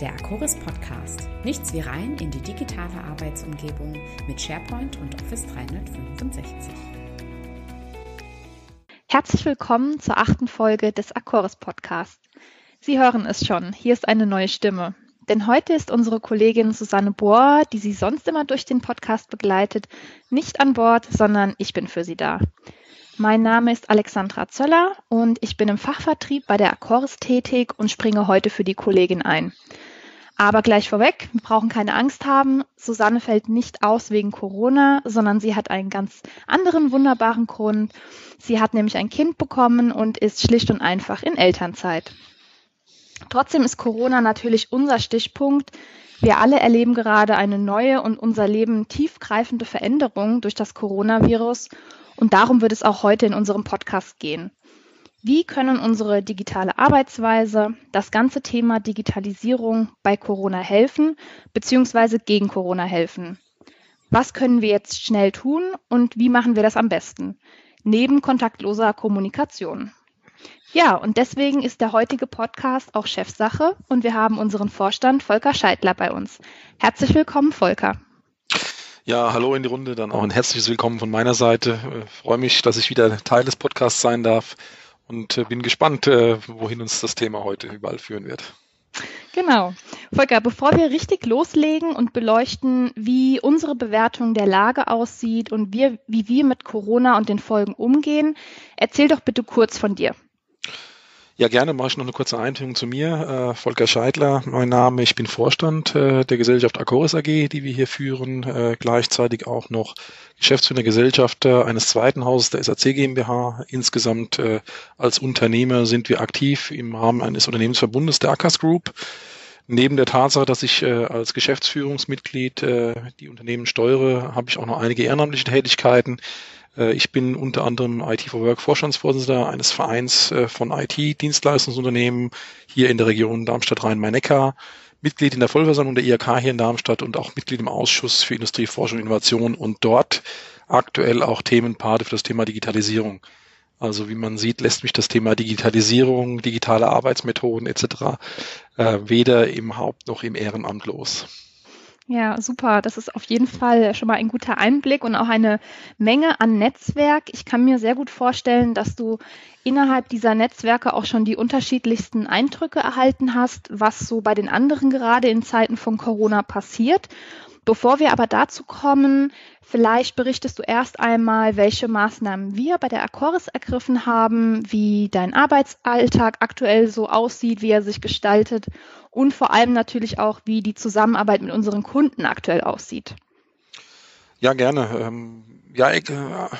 der Akoris Podcast. Nichts wie rein in die digitale Arbeitsumgebung mit SharePoint und Office 365. Herzlich willkommen zur achten Folge des Akoris Podcast. Sie hören es schon, hier ist eine neue Stimme. Denn heute ist unsere Kollegin Susanne Bohr, die Sie sonst immer durch den Podcast begleitet, nicht an Bord, sondern ich bin für Sie da. Mein Name ist Alexandra Zöller und ich bin im Fachvertrieb bei der Accors tätig und springe heute für die Kollegin ein. Aber gleich vorweg, wir brauchen keine Angst haben. Susanne fällt nicht aus wegen Corona, sondern sie hat einen ganz anderen wunderbaren Grund. Sie hat nämlich ein Kind bekommen und ist schlicht und einfach in Elternzeit. Trotzdem ist Corona natürlich unser Stichpunkt. Wir alle erleben gerade eine neue und unser Leben tiefgreifende Veränderung durch das Coronavirus und darum wird es auch heute in unserem Podcast gehen. Wie können unsere digitale Arbeitsweise, das ganze Thema Digitalisierung bei Corona helfen, beziehungsweise gegen Corona helfen? Was können wir jetzt schnell tun und wie machen wir das am besten? Neben kontaktloser Kommunikation. Ja, und deswegen ist der heutige Podcast auch Chefsache und wir haben unseren Vorstand Volker Scheidler bei uns. Herzlich willkommen, Volker. Ja, hallo in die Runde, dann auch ein herzliches Willkommen von meiner Seite. Ich äh, freue mich, dass ich wieder Teil des Podcasts sein darf und äh, bin gespannt, äh, wohin uns das Thema heute überall führen wird. Genau. Volker, bevor wir richtig loslegen und beleuchten, wie unsere Bewertung der Lage aussieht und wir, wie wir mit Corona und den Folgen umgehen, erzähl doch bitte kurz von dir. Ja, gerne mache ich noch eine kurze Einführung zu mir. Äh, Volker Scheidler, mein Name. Ich bin Vorstand äh, der Gesellschaft Acoris AG, die wir hier führen. Äh, gleichzeitig auch noch Geschäftsführer Gesellschafter eines zweiten Hauses, der SAC GmbH. Insgesamt äh, als Unternehmer sind wir aktiv im Rahmen eines Unternehmensverbundes der Akas Group. Neben der Tatsache, dass ich äh, als Geschäftsführungsmitglied äh, die Unternehmen steuere, habe ich auch noch einige ehrenamtliche Tätigkeiten. Äh, ich bin unter anderem IT for Work Vorstandsvorsitzender eines Vereins äh, von IT-Dienstleistungsunternehmen hier in der Region Darmstadt-Rhein-Main-Neckar, Mitglied in der Vollversammlung der IHK hier in Darmstadt und auch Mitglied im Ausschuss für Industrie, Forschung und Innovation und dort aktuell auch Themenpate für das Thema Digitalisierung. Also wie man sieht, lässt mich das Thema Digitalisierung, digitale Arbeitsmethoden etc. Äh, weder im Haupt- noch im Ehrenamt los. Ja, super. Das ist auf jeden Fall schon mal ein guter Einblick und auch eine Menge an Netzwerk. Ich kann mir sehr gut vorstellen, dass du innerhalb dieser Netzwerke auch schon die unterschiedlichsten Eindrücke erhalten hast, was so bei den anderen gerade in Zeiten von Corona passiert. Bevor wir aber dazu kommen, vielleicht berichtest du erst einmal, welche Maßnahmen wir bei der Accoris ergriffen haben, wie dein Arbeitsalltag aktuell so aussieht, wie er sich gestaltet und vor allem natürlich auch, wie die Zusammenarbeit mit unseren Kunden aktuell aussieht. Ja, gerne. Ähm, ja, äh,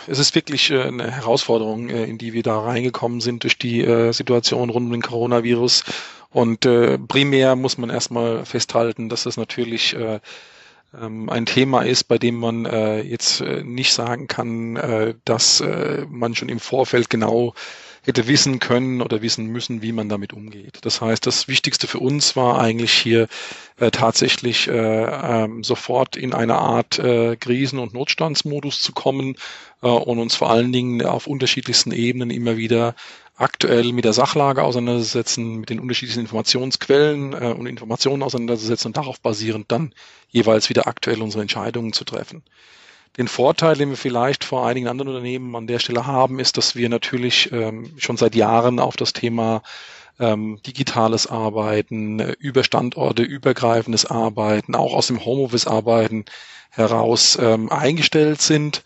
es ist wirklich äh, eine Herausforderung, äh, in die wir da reingekommen sind durch die Situation rund um den Coronavirus. Und primär muss man erstmal festhalten, dass das natürlich ähm, ein Thema ist, bei dem man jetzt nicht sagen kann, dass man schon im Vorfeld genau hätte wissen können oder wissen müssen, wie man damit umgeht. Das heißt, das Wichtigste für uns war eigentlich hier äh, tatsächlich äh, ähm, sofort in eine Art äh, Krisen- und Notstandsmodus zu kommen äh, und uns vor allen Dingen auf unterschiedlichsten Ebenen immer wieder aktuell mit der Sachlage auseinanderzusetzen, mit den unterschiedlichen Informationsquellen äh, und Informationen auseinanderzusetzen und darauf basierend dann jeweils wieder aktuell unsere Entscheidungen zu treffen. Den Vorteil, den wir vielleicht vor einigen anderen Unternehmen an der Stelle haben, ist, dass wir natürlich ähm, schon seit Jahren auf das Thema ähm, digitales Arbeiten, äh, über Standorte übergreifendes Arbeiten, auch aus dem Homeoffice Arbeiten heraus ähm, eingestellt sind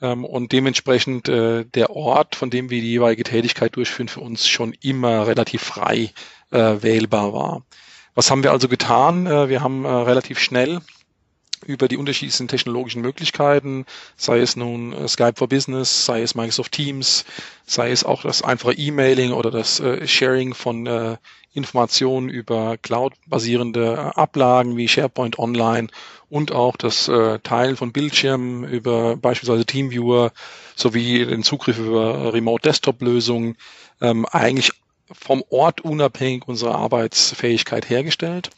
ähm, und dementsprechend äh, der Ort, von dem wir die jeweilige Tätigkeit durchführen, für uns schon immer relativ frei äh, wählbar war. Was haben wir also getan? Äh, wir haben äh, relativ schnell über die unterschiedlichsten technologischen Möglichkeiten, sei es nun äh, Skype for Business, sei es Microsoft Teams, sei es auch das einfache E-Mailing oder das äh, Sharing von äh, Informationen über Cloud-basierende Ablagen wie SharePoint Online und auch das Teilen von Bildschirmen über beispielsweise Teamviewer sowie den Zugriff über Remote Desktop-Lösungen ähm, eigentlich vom Ort unabhängig unsere Arbeitsfähigkeit hergestellt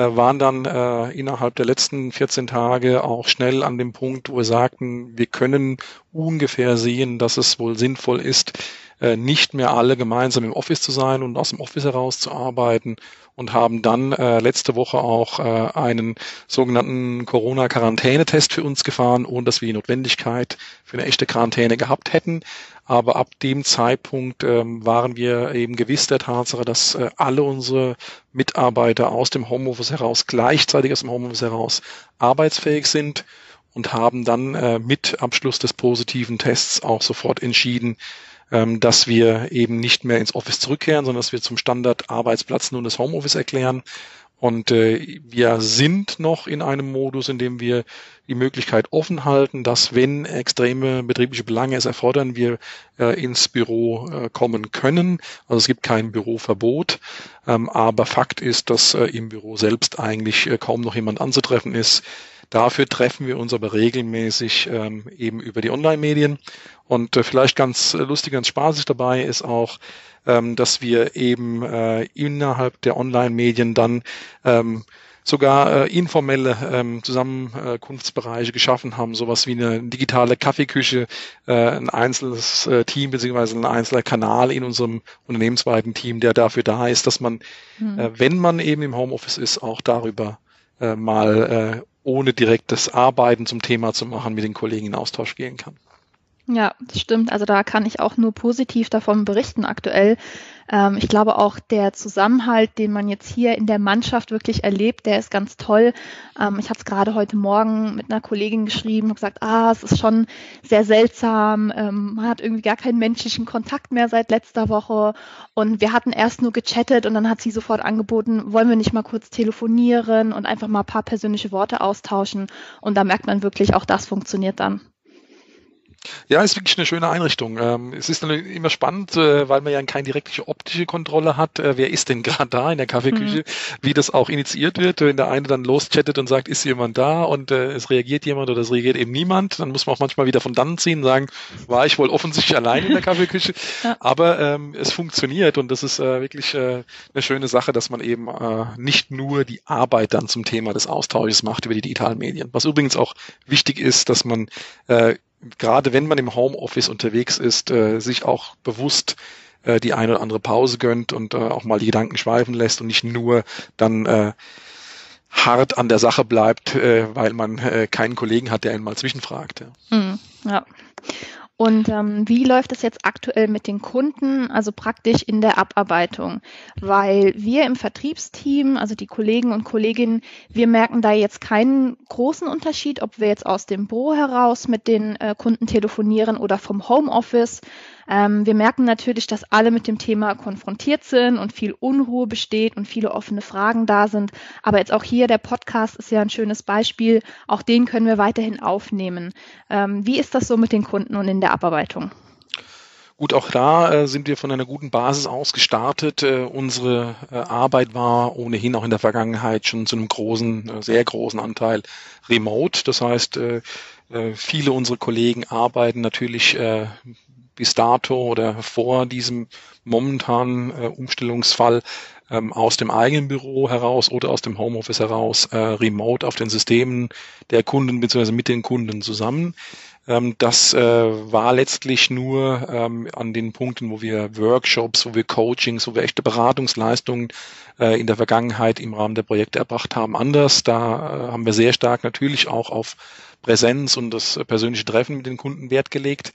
waren dann äh, innerhalb der letzten 14 Tage auch schnell an dem Punkt, wo wir sagten, wir können ungefähr sehen, dass es wohl sinnvoll ist, äh, nicht mehr alle gemeinsam im Office zu sein und aus dem Office heraus zu arbeiten und haben dann äh, letzte Woche auch äh, einen sogenannten Corona-Quarantänetest für uns gefahren, ohne dass wir die Notwendigkeit für eine echte Quarantäne gehabt hätten. Aber ab dem Zeitpunkt ähm, waren wir eben gewiss der Tatsache, dass äh, alle unsere Mitarbeiter aus dem Homeoffice heraus, gleichzeitig aus dem Homeoffice heraus arbeitsfähig sind und haben dann äh, mit Abschluss des positiven Tests auch sofort entschieden, ähm, dass wir eben nicht mehr ins Office zurückkehren, sondern dass wir zum Standard Arbeitsplatz nun das Homeoffice erklären. Und äh, wir sind noch in einem Modus, in dem wir die Möglichkeit offen halten, dass wenn extreme betriebliche Belange es erfordern, wir äh, ins Büro äh, kommen können. Also es gibt kein Büroverbot. Ähm, aber Fakt ist, dass äh, im Büro selbst eigentlich äh, kaum noch jemand anzutreffen ist. Dafür treffen wir uns aber regelmäßig ähm, eben über die Online-Medien. Und äh, vielleicht ganz lustig, ganz spaßig dabei ist auch, ähm, dass wir eben äh, innerhalb der Online-Medien dann ähm, sogar äh, informelle ähm, Zusammenkunftsbereiche geschaffen haben, sowas wie eine digitale Kaffeeküche, äh, ein einzelnes äh, Team beziehungsweise ein einzelner Kanal in unserem unternehmensweiten Team, der dafür da ist, dass man, mhm. äh, wenn man eben im Homeoffice ist, auch darüber äh, mal äh, ohne direktes Arbeiten zum Thema zu machen, mit den Kollegen in Austausch gehen kann. Ja, das stimmt. Also da kann ich auch nur positiv davon berichten aktuell. Ähm, ich glaube auch der Zusammenhalt, den man jetzt hier in der Mannschaft wirklich erlebt, der ist ganz toll. Ähm, ich habe es gerade heute Morgen mit einer Kollegin geschrieben und gesagt, ah, es ist schon sehr seltsam. Ähm, man hat irgendwie gar keinen menschlichen Kontakt mehr seit letzter Woche. Und wir hatten erst nur gechattet und dann hat sie sofort angeboten, wollen wir nicht mal kurz telefonieren und einfach mal ein paar persönliche Worte austauschen. Und da merkt man wirklich, auch das funktioniert dann. Ja, ist wirklich eine schöne Einrichtung. Ähm, es ist immer spannend, äh, weil man ja keine direkte optische Kontrolle hat. Äh, wer ist denn gerade da in der Kaffeeküche? Mhm. Wie das auch initiiert wird. Wenn der eine dann loschattet und sagt, ist jemand da und äh, es reagiert jemand oder es reagiert eben niemand, dann muss man auch manchmal wieder von dann ziehen und sagen, war ich wohl offensichtlich allein in der Kaffeeküche. ja. Aber ähm, es funktioniert und das ist wirklich eine schöne Sache, dass man eben nicht nur die Arbeit dann zum Thema des Austausches macht über die digitalen Medien. Was übrigens auch wichtig ist, dass man gerade wenn man im Homeoffice unterwegs ist, äh, sich auch bewusst äh, die eine oder andere Pause gönnt und äh, auch mal die Gedanken schweifen lässt und nicht nur dann äh, hart an der Sache bleibt, äh, weil man äh, keinen Kollegen hat, der einen mal zwischenfragt. Ja. Mhm, ja. Und ähm, wie läuft es jetzt aktuell mit den Kunden, also praktisch in der Abarbeitung? Weil wir im Vertriebsteam, also die Kollegen und Kolleginnen, wir merken da jetzt keinen großen Unterschied, ob wir jetzt aus dem Büro heraus mit den äh, Kunden telefonieren oder vom Homeoffice. Ähm, wir merken natürlich, dass alle mit dem Thema konfrontiert sind und viel Unruhe besteht und viele offene Fragen da sind. Aber jetzt auch hier, der Podcast ist ja ein schönes Beispiel. Auch den können wir weiterhin aufnehmen. Ähm, wie ist das so mit den Kunden und in der Abarbeitung? Gut, auch da äh, sind wir von einer guten Basis aus gestartet. Äh, unsere äh, Arbeit war ohnehin auch in der Vergangenheit schon zu einem großen, äh, sehr großen Anteil remote. Das heißt, äh, äh, viele unserer Kollegen arbeiten natürlich bis dato oder vor diesem momentanen äh, Umstellungsfall ähm, aus dem eigenen Büro heraus oder aus dem Homeoffice heraus äh, remote auf den Systemen der Kunden bzw. mit den Kunden zusammen. Ähm, das äh, war letztlich nur ähm, an den Punkten, wo wir Workshops, wo wir Coachings, wo wir echte Beratungsleistungen äh, in der Vergangenheit im Rahmen der Projekte erbracht haben, anders. Da äh, haben wir sehr stark natürlich auch auf Präsenz und das persönliche Treffen mit den Kunden Wert gelegt.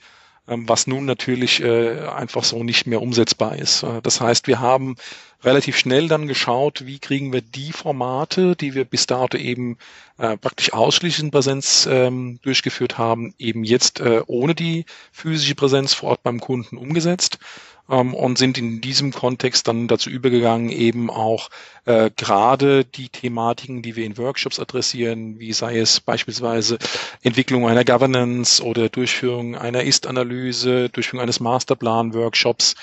Ähm, was nun natürlich äh, einfach so nicht mehr umsetzbar ist. Äh, das heißt, wir haben relativ schnell dann geschaut, wie kriegen wir die Formate, die wir bis dato eben äh, praktisch ausschließlich in Präsenz ähm, durchgeführt haben, eben jetzt äh, ohne die physische Präsenz vor Ort beim Kunden umgesetzt ähm, und sind in diesem Kontext dann dazu übergegangen, eben auch äh, gerade die Thematiken, die wir in Workshops adressieren, wie sei es beispielsweise Entwicklung einer Governance oder Durchführung einer Ist-Analyse, Durchführung eines Masterplan-Workshops,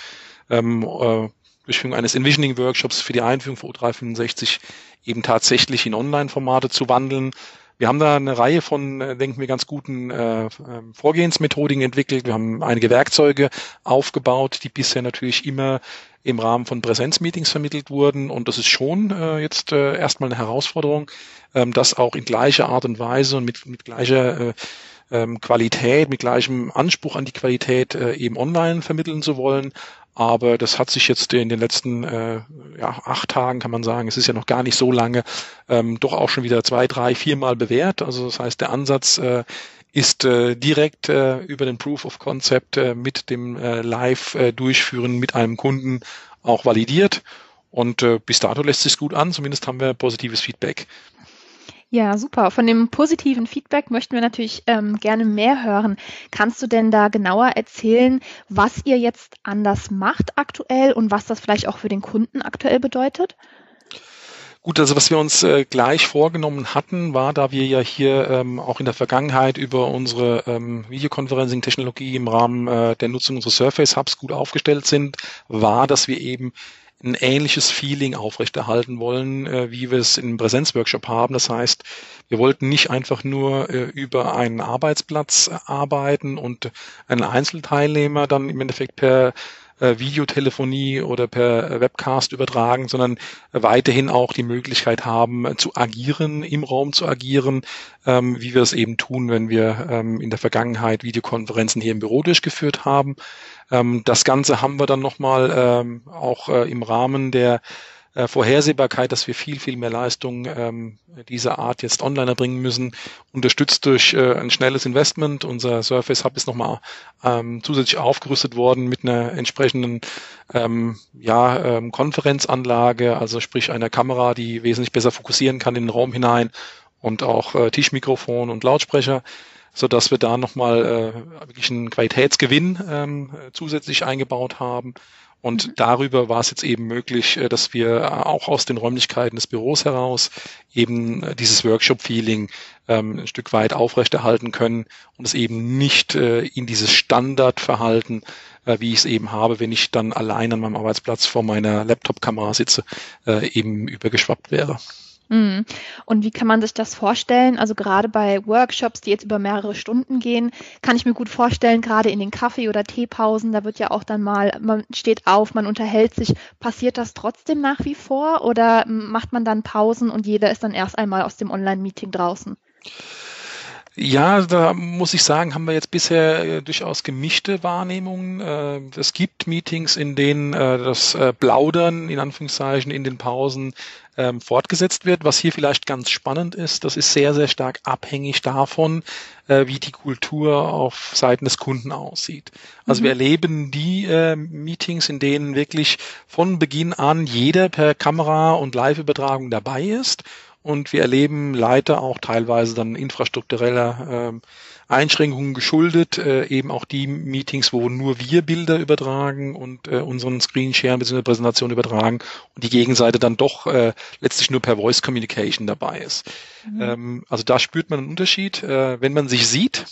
ähm, äh, Durchführung eines Envisioning-Workshops für die Einführung von O365 eben tatsächlich in Online-Formate zu wandeln wir haben da eine Reihe von, äh, denken wir, ganz guten äh, ähm, Vorgehensmethodiken entwickelt. Wir haben einige Werkzeuge aufgebaut, die bisher natürlich immer im Rahmen von Präsenzmeetings vermittelt wurden. Und das ist schon äh, jetzt äh, erstmal eine Herausforderung, ähm, das auch in gleicher Art und Weise und mit, mit gleicher äh, ähm, Qualität, mit gleichem Anspruch an die Qualität äh, eben online vermitteln zu wollen. Aber das hat sich jetzt in den letzten äh, ja, acht Tagen, kann man sagen, es ist ja noch gar nicht so lange, ähm, doch auch schon wieder zwei, drei, viermal bewährt. Also das heißt, der Ansatz äh, ist äh, direkt äh, über den Proof of Concept äh, mit dem äh, Live-Durchführen äh, mit einem Kunden auch validiert. Und äh, bis dato lässt sich gut an, zumindest haben wir positives Feedback. Ja, super. Von dem positiven Feedback möchten wir natürlich ähm, gerne mehr hören. Kannst du denn da genauer erzählen, was ihr jetzt anders macht aktuell und was das vielleicht auch für den Kunden aktuell bedeutet? Gut, also was wir uns äh, gleich vorgenommen hatten, war, da wir ja hier ähm, auch in der Vergangenheit über unsere ähm, Videoconferencing-Technologie im Rahmen äh, der Nutzung unseres Surface Hubs gut aufgestellt sind, war, dass wir eben ein ähnliches Feeling aufrechterhalten wollen, äh, wie wir es im Präsenzworkshop haben. Das heißt, wir wollten nicht einfach nur äh, über einen Arbeitsplatz arbeiten und einen Einzelteilnehmer dann im Endeffekt per äh, Videotelefonie oder per Webcast übertragen, sondern weiterhin auch die Möglichkeit haben zu agieren, im Raum zu agieren, ähm, wie wir es eben tun, wenn wir ähm, in der Vergangenheit Videokonferenzen hier im Büro durchgeführt haben. Ähm, das Ganze haben wir dann nochmal ähm, auch äh, im Rahmen der äh, Vorhersehbarkeit, dass wir viel, viel mehr Leistung ähm, dieser Art jetzt online erbringen müssen, unterstützt durch äh, ein schnelles Investment. Unser Surface Hub ist nochmal ähm, zusätzlich aufgerüstet worden mit einer entsprechenden ähm, ja, ähm, Konferenzanlage, also sprich einer Kamera, die wesentlich besser fokussieren kann in den Raum hinein und auch äh, Tischmikrofon und Lautsprecher so dass wir da nochmal äh, wirklich einen Qualitätsgewinn ähm, zusätzlich eingebaut haben. Und mhm. darüber war es jetzt eben möglich, äh, dass wir auch aus den Räumlichkeiten des Büros heraus eben äh, dieses Workshop-Feeling ähm, ein Stück weit aufrechterhalten können und es eben nicht äh, in dieses Standardverhalten, äh, wie ich es eben habe, wenn ich dann allein an meinem Arbeitsplatz vor meiner Laptop-Kamera sitze, äh, eben übergeschwappt wäre. Mhm. Und wie kann man sich das vorstellen? Also gerade bei Workshops, die jetzt über mehrere Stunden gehen, kann ich mir gut vorstellen, gerade in den Kaffee- oder Teepausen, da wird ja auch dann mal, man steht auf, man unterhält sich. Passiert das trotzdem nach wie vor oder macht man dann Pausen und jeder ist dann erst einmal aus dem Online-Meeting draußen? Ja, da muss ich sagen, haben wir jetzt bisher äh, durchaus gemischte Wahrnehmungen. Äh, es gibt Meetings, in denen äh, das Plaudern in Anführungszeichen in den Pausen ähm, fortgesetzt wird. Was hier vielleicht ganz spannend ist, das ist sehr, sehr stark abhängig davon, wie die Kultur auf Seiten des Kunden aussieht. Also mhm. wir erleben die Meetings, in denen wirklich von Beginn an jeder per Kamera und Live-Übertragung dabei ist und wir erleben leider auch teilweise dann infrastruktureller äh, Einschränkungen geschuldet, äh, eben auch die Meetings, wo nur wir Bilder übertragen und äh, unseren Screenshare bzw. Präsentation übertragen und die Gegenseite dann doch äh, letztlich nur per Voice Communication dabei ist. Mhm. Ähm, also da spürt man einen Unterschied. Äh, wenn man sich sieht,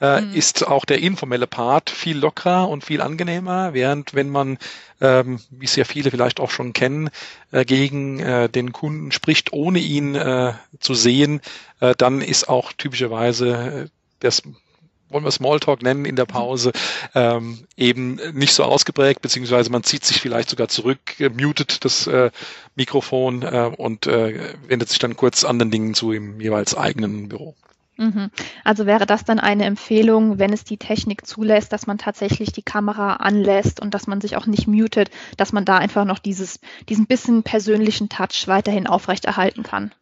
äh, mhm. ist auch der informelle Part viel lockerer und viel angenehmer, während wenn man, ähm, wie es ja viele vielleicht auch schon kennen, äh, gegen äh, den Kunden spricht, ohne ihn äh, zu sehen, äh, dann ist auch typischerweise das wollen wir Smalltalk nennen in der Pause, ähm, eben nicht so ausgeprägt, beziehungsweise man zieht sich vielleicht sogar zurück, äh, mutet das äh, Mikrofon äh, und wendet sich dann kurz anderen Dingen zu im jeweils eigenen Büro. Mhm. Also wäre das dann eine Empfehlung, wenn es die Technik zulässt, dass man tatsächlich die Kamera anlässt und dass man sich auch nicht mutet, dass man da einfach noch dieses, diesen bisschen persönlichen Touch weiterhin aufrechterhalten kann?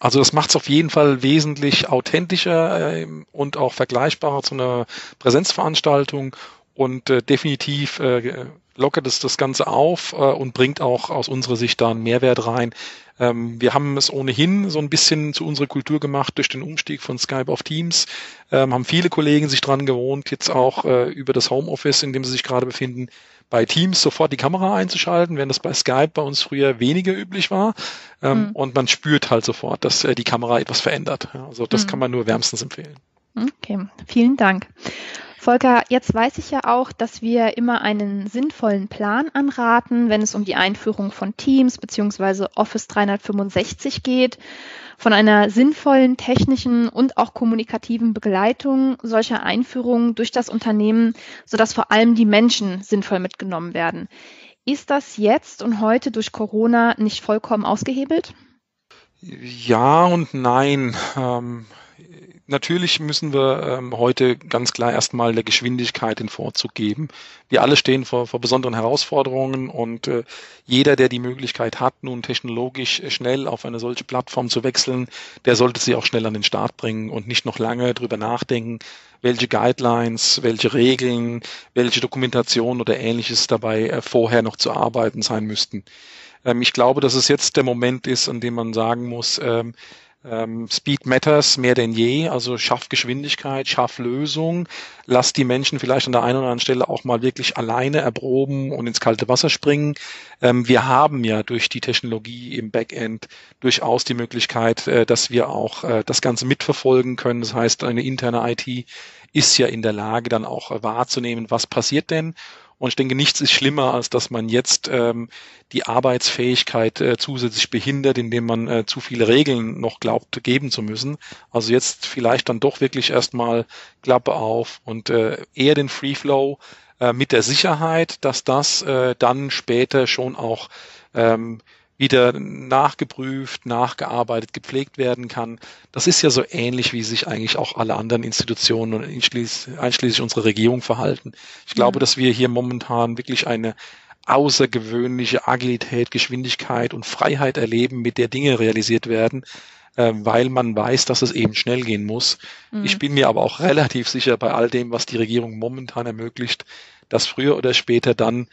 Also das macht es auf jeden Fall wesentlich authentischer äh, und auch vergleichbarer zu einer Präsenzveranstaltung und äh, definitiv äh, lockert es das Ganze auf äh, und bringt auch aus unserer Sicht da einen Mehrwert rein. Ähm, wir haben es ohnehin so ein bisschen zu unserer Kultur gemacht durch den Umstieg von Skype auf Teams, ähm, haben viele Kollegen sich dran gewohnt, jetzt auch äh, über das Homeoffice, in dem sie sich gerade befinden, bei Teams sofort die Kamera einzuschalten, während das bei Skype bei uns früher weniger üblich war. Ähm, mhm. Und man spürt halt sofort, dass äh, die Kamera etwas verändert. Also das mhm. kann man nur wärmstens empfehlen. Okay, vielen Dank. Volker, jetzt weiß ich ja auch, dass wir immer einen sinnvollen Plan anraten, wenn es um die Einführung von Teams bzw. Office 365 geht. Von einer sinnvollen technischen und auch kommunikativen Begleitung solcher Einführungen durch das Unternehmen, sodass vor allem die Menschen sinnvoll mitgenommen werden. Ist das jetzt und heute durch Corona nicht vollkommen ausgehebelt? Ja und nein. Ähm Natürlich müssen wir ähm, heute ganz klar erstmal der Geschwindigkeit den Vorzug geben. Wir alle stehen vor, vor besonderen Herausforderungen und äh, jeder, der die Möglichkeit hat, nun technologisch schnell auf eine solche Plattform zu wechseln, der sollte sie auch schnell an den Start bringen und nicht noch lange drüber nachdenken, welche Guidelines, welche Regeln, welche Dokumentation oder ähnliches dabei äh, vorher noch zu arbeiten sein müssten. Ähm, ich glaube, dass es jetzt der Moment ist, an dem man sagen muss, ähm, ähm, Speed matters mehr denn je, also schaff Geschwindigkeit, schaff Lösung, lass die Menschen vielleicht an der einen oder anderen Stelle auch mal wirklich alleine erproben und ins kalte Wasser springen. Ähm, wir haben ja durch die Technologie im Backend durchaus die Möglichkeit, äh, dass wir auch äh, das Ganze mitverfolgen können. Das heißt, eine interne IT ist ja in der Lage, dann auch äh, wahrzunehmen, was passiert denn und ich denke, nichts ist schlimmer, als dass man jetzt ähm, die Arbeitsfähigkeit äh, zusätzlich behindert, indem man äh, zu viele Regeln noch glaubt geben zu müssen. Also jetzt vielleicht dann doch wirklich erstmal Klappe auf und äh, eher den Free Flow äh, mit der Sicherheit, dass das äh, dann später schon auch ähm, wieder nachgeprüft, nachgearbeitet, gepflegt werden kann. Das ist ja so ähnlich, wie sich eigentlich auch alle anderen Institutionen und einschließlich, unsere Regierung verhalten. Ich glaube, mhm. dass wir hier momentan wirklich eine außergewöhnliche Agilität, Geschwindigkeit und Freiheit erleben, mit der Dinge realisiert werden, äh, weil man weiß, dass es eben schnell gehen muss. Mhm. Ich bin mir aber auch relativ sicher bei all dem, was die Regierung momentan ermöglicht, dass früher oder später dann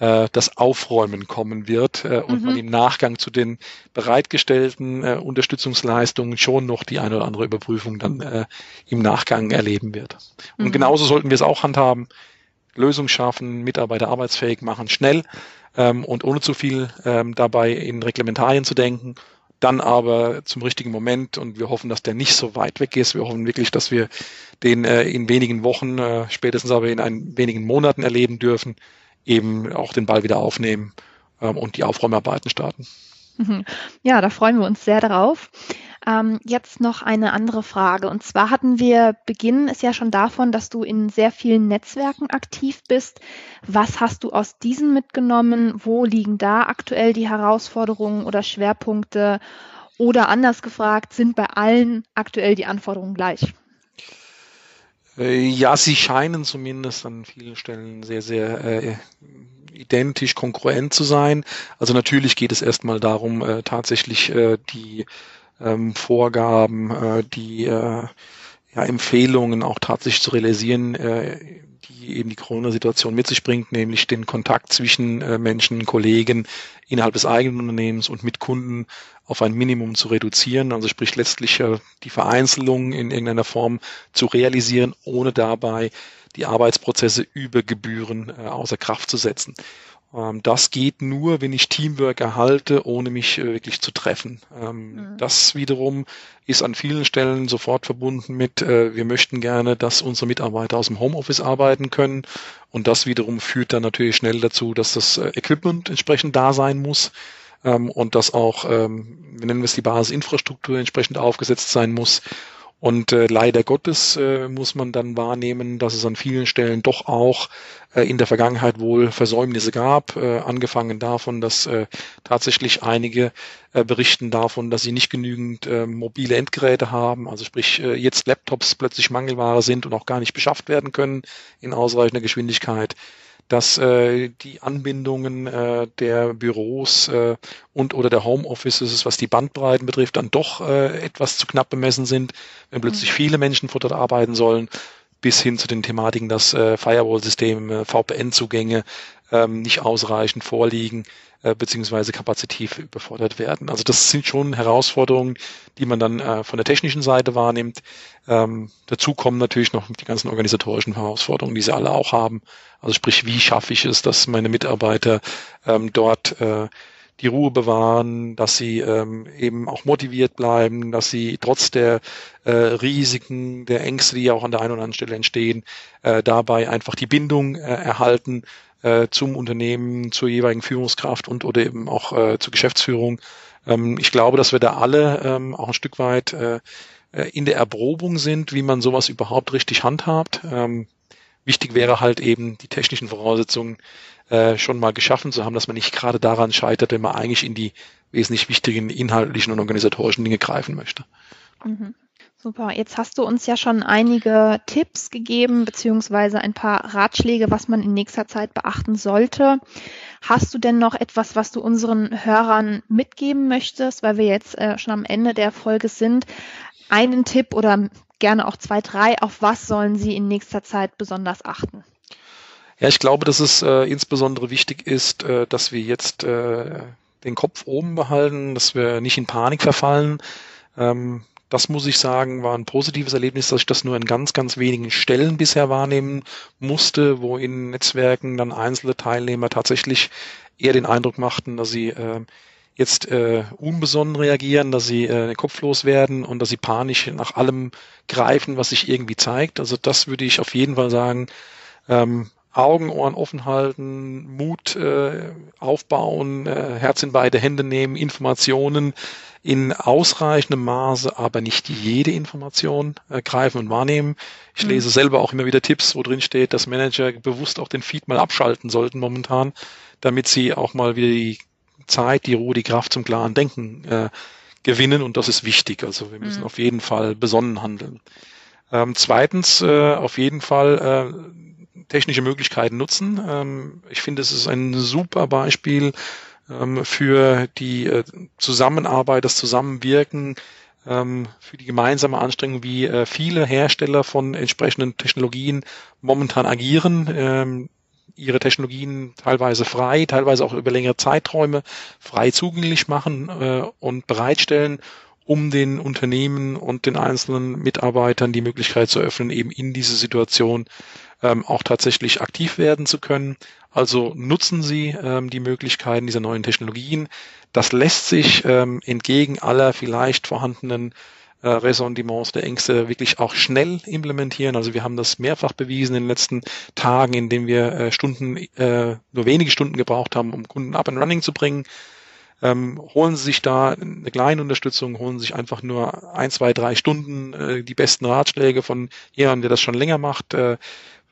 äh, das Aufräumen kommen wird äh, und mhm. man im Nachgang zu den bereitgestellten äh, Unterstützungsleistungen schon noch die eine oder andere Überprüfung dann äh, im Nachgang erleben wird. Und mhm. genauso sollten wir es auch handhaben. Lösung schaffen, Mitarbeiter arbeitsfähig machen, schnell ähm, und ohne zu viel ähm, dabei in Reglementarien zu denken dann aber zum richtigen Moment und wir hoffen, dass der nicht so weit weg ist. Wir hoffen wirklich, dass wir den äh, in wenigen Wochen, äh, spätestens aber in ein, wenigen Monaten erleben dürfen eben auch den Ball wieder aufnehmen ähm, und die Aufräumarbeiten starten. Mhm. Ja, da freuen wir uns sehr darauf. Ähm, jetzt noch eine andere Frage. Und zwar hatten wir, beginnen es ja schon davon, dass du in sehr vielen Netzwerken aktiv bist. Was hast du aus diesen mitgenommen? Wo liegen da aktuell die Herausforderungen oder Schwerpunkte? Oder anders gefragt, sind bei allen aktuell die Anforderungen gleich? Äh, ja, sie scheinen zumindest an vielen Stellen sehr, sehr äh, identisch, konkurrent zu sein. Also natürlich geht es erstmal darum, äh, tatsächlich äh, die ähm, Vorgaben, äh, die äh, ja, Empfehlungen auch tatsächlich zu realisieren, äh, die eben die Corona-Situation mit sich bringt, nämlich den Kontakt zwischen äh, Menschen, Kollegen innerhalb des eigenen Unternehmens und mit Kunden auf ein Minimum zu reduzieren, also sprich letztlich äh, die Vereinzelung in irgendeiner Form zu realisieren, ohne dabei die Arbeitsprozesse über Gebühren äh, außer Kraft zu setzen. Ähm, das geht nur, wenn ich Teamwork erhalte, ohne mich äh, wirklich zu treffen. Ähm, mhm. Das wiederum ist an vielen Stellen sofort verbunden mit, äh, wir möchten gerne, dass unsere Mitarbeiter aus dem Homeoffice arbeiten können. Und das wiederum führt dann natürlich schnell dazu, dass das äh, Equipment entsprechend da sein muss ähm, und dass auch, wir nennen wir es die Basisinfrastruktur entsprechend aufgesetzt sein muss. Und äh, leider Gottes äh, muss man dann wahrnehmen, dass es an vielen Stellen doch auch äh, in der Vergangenheit wohl Versäumnisse gab, äh, angefangen davon, dass äh, tatsächlich einige äh, berichten davon, dass sie nicht genügend äh, mobile Endgeräte haben, also sprich äh, jetzt Laptops plötzlich Mangelware sind und auch gar nicht beschafft werden können in ausreichender Geschwindigkeit dass äh, die Anbindungen äh, der Büros äh, und oder der Homeoffices, was die Bandbreiten betrifft, dann doch äh, etwas zu knapp bemessen sind, wenn plötzlich mhm. viele Menschen vor dort arbeiten sollen, bis hin zu den Thematiken, dass äh, Firewall-Systeme, VPN-Zugänge ähm, nicht ausreichend vorliegen äh, beziehungsweise kapazitiv überfordert werden. Also das sind schon Herausforderungen, die man dann äh, von der technischen Seite wahrnimmt. Ähm, dazu kommen natürlich noch die ganzen organisatorischen Herausforderungen, die sie alle auch haben. Also sprich, wie schaffe ich es, dass meine Mitarbeiter ähm, dort äh, die Ruhe bewahren, dass sie ähm, eben auch motiviert bleiben, dass sie trotz der äh, Risiken, der Ängste, die auch an der einen oder anderen Stelle entstehen, äh, dabei einfach die Bindung äh, erhalten äh, zum Unternehmen, zur jeweiligen Führungskraft und oder eben auch äh, zur Geschäftsführung. Ähm, ich glaube, dass wir da alle ähm, auch ein Stück weit äh, äh, in der Erprobung sind, wie man sowas überhaupt richtig handhabt. Ähm, wichtig wäre halt eben die technischen Voraussetzungen äh, schon mal geschaffen zu haben, dass man nicht gerade daran scheitert, wenn man eigentlich in die wesentlich wichtigen inhaltlichen und organisatorischen Dinge greifen möchte. Mhm. Super. Jetzt hast du uns ja schon einige Tipps gegeben, beziehungsweise ein paar Ratschläge, was man in nächster Zeit beachten sollte. Hast du denn noch etwas, was du unseren Hörern mitgeben möchtest, weil wir jetzt äh, schon am Ende der Folge sind? Einen Tipp oder gerne auch zwei, drei, auf was sollen sie in nächster Zeit besonders achten? Ja, ich glaube, dass es äh, insbesondere wichtig ist, äh, dass wir jetzt äh, den Kopf oben behalten, dass wir nicht in Panik verfallen. Ähm, das muss ich sagen, war ein positives Erlebnis, dass ich das nur in ganz, ganz wenigen Stellen bisher wahrnehmen musste, wo in Netzwerken dann einzelne Teilnehmer tatsächlich eher den Eindruck machten, dass sie äh, jetzt äh, unbesonnen reagieren, dass sie äh, kopflos werden und dass sie panisch nach allem greifen, was sich irgendwie zeigt. Also das würde ich auf jeden Fall sagen. Ähm, Augen, Ohren offen halten, Mut äh, aufbauen, äh, Herz in beide Hände nehmen, Informationen in ausreichendem Maße, aber nicht jede Information äh, greifen und wahrnehmen. Ich mhm. lese selber auch immer wieder Tipps, wo drin steht, dass Manager bewusst auch den Feed mal abschalten sollten momentan, damit sie auch mal wieder die Zeit, die Ruhe, die Kraft zum klaren Denken äh, gewinnen und das ist wichtig. Also wir müssen mhm. auf jeden Fall besonnen handeln. Ähm, zweitens, äh, auf jeden Fall äh, technische Möglichkeiten nutzen. Ähm, ich finde, es ist ein super Beispiel ähm, für die äh, Zusammenarbeit, das Zusammenwirken, ähm, für die gemeinsame Anstrengung, wie äh, viele Hersteller von entsprechenden Technologien momentan agieren ihre Technologien teilweise frei, teilweise auch über längere Zeiträume frei zugänglich machen äh, und bereitstellen, um den Unternehmen und den einzelnen Mitarbeitern die Möglichkeit zu öffnen, eben in diese Situation ähm, auch tatsächlich aktiv werden zu können. Also nutzen Sie ähm, die Möglichkeiten dieser neuen Technologien. Das lässt sich ähm, entgegen aller vielleicht vorhandenen äh, Ressentiments der Ängste wirklich auch schnell implementieren. Also wir haben das mehrfach bewiesen in den letzten Tagen, indem wir äh, Stunden, äh, nur wenige Stunden gebraucht haben, um Kunden up and running zu bringen. Ähm, holen Sie sich da eine kleine Unterstützung, holen Sie sich einfach nur ein, zwei, drei Stunden äh, die besten Ratschläge von jemandem, der das schon länger macht. Äh,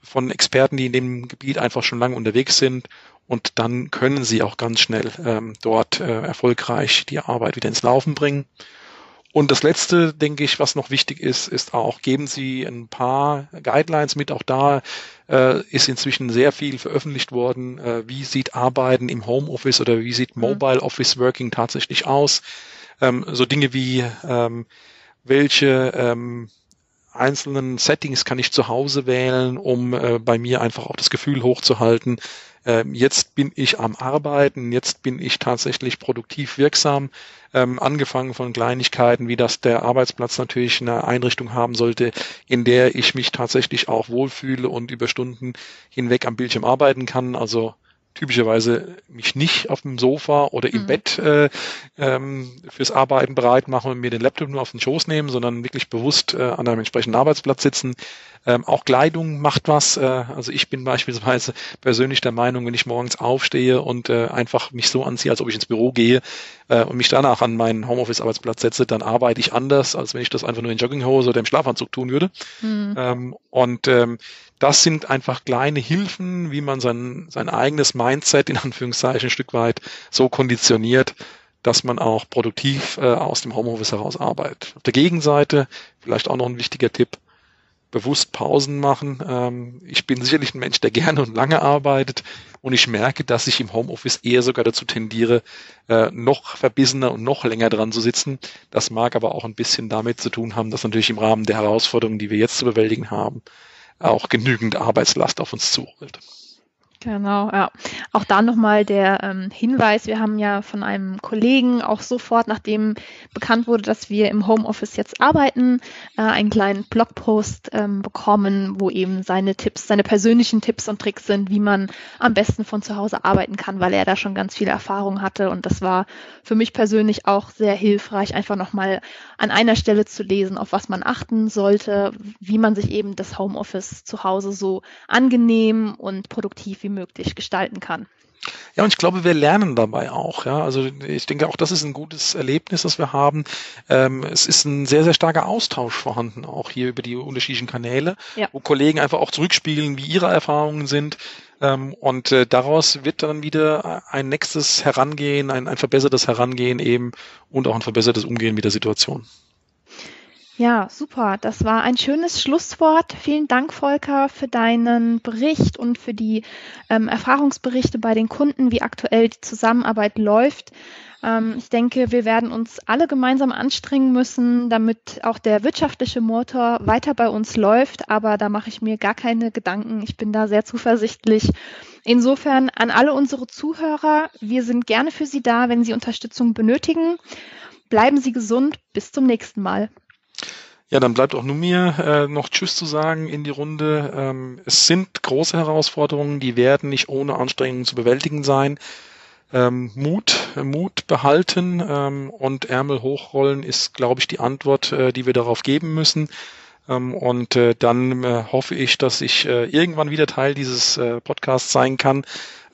von Experten, die in dem Gebiet einfach schon lange unterwegs sind. Und dann können sie auch ganz schnell ähm, dort äh, erfolgreich die Arbeit wieder ins Laufen bringen. Und das Letzte, denke ich, was noch wichtig ist, ist auch, geben Sie ein paar Guidelines mit. Auch da äh, ist inzwischen sehr viel veröffentlicht worden. Äh, wie sieht Arbeiten im Homeoffice oder wie sieht mhm. Mobile Office Working tatsächlich aus? Ähm, so Dinge wie, ähm, welche ähm, einzelnen Settings kann ich zu Hause wählen, um äh, bei mir einfach auch das Gefühl hochzuhalten, jetzt bin ich am Arbeiten, jetzt bin ich tatsächlich produktiv wirksam, ähm, angefangen von Kleinigkeiten, wie dass der Arbeitsplatz natürlich eine Einrichtung haben sollte, in der ich mich tatsächlich auch wohlfühle und über Stunden hinweg am Bildschirm arbeiten kann. Also typischerweise mich nicht auf dem Sofa oder im mhm. Bett äh, ähm, fürs Arbeiten bereit machen und mir den Laptop nur auf den Schoß nehmen, sondern wirklich bewusst äh, an einem entsprechenden Arbeitsplatz sitzen. Ähm, auch Kleidung macht was. Äh, also ich bin beispielsweise persönlich der Meinung, wenn ich morgens aufstehe und äh, einfach mich so anziehe, als ob ich ins Büro gehe äh, und mich danach an meinen Homeoffice-Arbeitsplatz setze, dann arbeite ich anders, als wenn ich das einfach nur in Jogginghose oder im Schlafanzug tun würde. Mhm. Ähm, und ähm, das sind einfach kleine Hilfen, wie man sein, sein eigenes Mindset in Anführungszeichen ein Stück weit so konditioniert, dass man auch produktiv äh, aus dem Homeoffice heraus arbeitet. Auf der Gegenseite, vielleicht auch noch ein wichtiger Tipp, bewusst Pausen machen. Ähm, ich bin sicherlich ein Mensch, der gerne und lange arbeitet und ich merke, dass ich im Homeoffice eher sogar dazu tendiere, äh, noch verbissener und noch länger dran zu sitzen. Das mag aber auch ein bisschen damit zu tun haben, dass natürlich im Rahmen der Herausforderungen, die wir jetzt zu bewältigen haben, auch genügend Arbeitslast auf uns zurollt. Genau, ja. Auch da nochmal der ähm, Hinweis, wir haben ja von einem Kollegen auch sofort, nachdem bekannt wurde, dass wir im Homeoffice jetzt arbeiten, äh, einen kleinen Blogpost ähm, bekommen, wo eben seine Tipps, seine persönlichen Tipps und Tricks sind, wie man am besten von zu Hause arbeiten kann, weil er da schon ganz viele Erfahrungen hatte. Und das war für mich persönlich auch sehr hilfreich, einfach nochmal an einer Stelle zu lesen, auf was man achten sollte, wie man sich eben das Homeoffice zu Hause so angenehm und produktiv wie möglich gestalten kann. Ja, und ich glaube, wir lernen dabei auch. Ja, also ich denke auch, das ist ein gutes Erlebnis, das wir haben. Ähm, es ist ein sehr, sehr starker Austausch vorhanden, auch hier über die unterschiedlichen Kanäle, ja. wo Kollegen einfach auch zurückspielen, wie ihre Erfahrungen sind. Ähm, und äh, daraus wird dann wieder ein nächstes Herangehen, ein, ein verbessertes Herangehen eben und auch ein verbessertes Umgehen mit der Situation. Ja, super. Das war ein schönes Schlusswort. Vielen Dank, Volker, für deinen Bericht und für die ähm, Erfahrungsberichte bei den Kunden, wie aktuell die Zusammenarbeit läuft. Ähm, ich denke, wir werden uns alle gemeinsam anstrengen müssen, damit auch der wirtschaftliche Motor weiter bei uns läuft. Aber da mache ich mir gar keine Gedanken. Ich bin da sehr zuversichtlich. Insofern an alle unsere Zuhörer, wir sind gerne für Sie da, wenn Sie Unterstützung benötigen. Bleiben Sie gesund. Bis zum nächsten Mal. Ja, dann bleibt auch nur mir äh, noch Tschüss zu sagen in die Runde. Ähm, es sind große Herausforderungen, die werden nicht ohne Anstrengungen zu bewältigen sein. Ähm, Mut, Mut behalten ähm, und Ärmel hochrollen ist, glaube ich, die Antwort, äh, die wir darauf geben müssen. Ähm, und äh, dann äh, hoffe ich, dass ich äh, irgendwann wieder Teil dieses äh, Podcasts sein kann.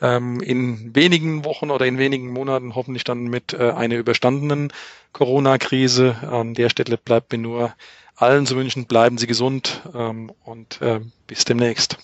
Ähm, in wenigen Wochen oder in wenigen Monaten hoffentlich dann mit äh, einer überstandenen Corona-Krise. An der Stelle bleibt mir nur allen zu wünschen, bleiben Sie gesund ähm, und äh, bis demnächst.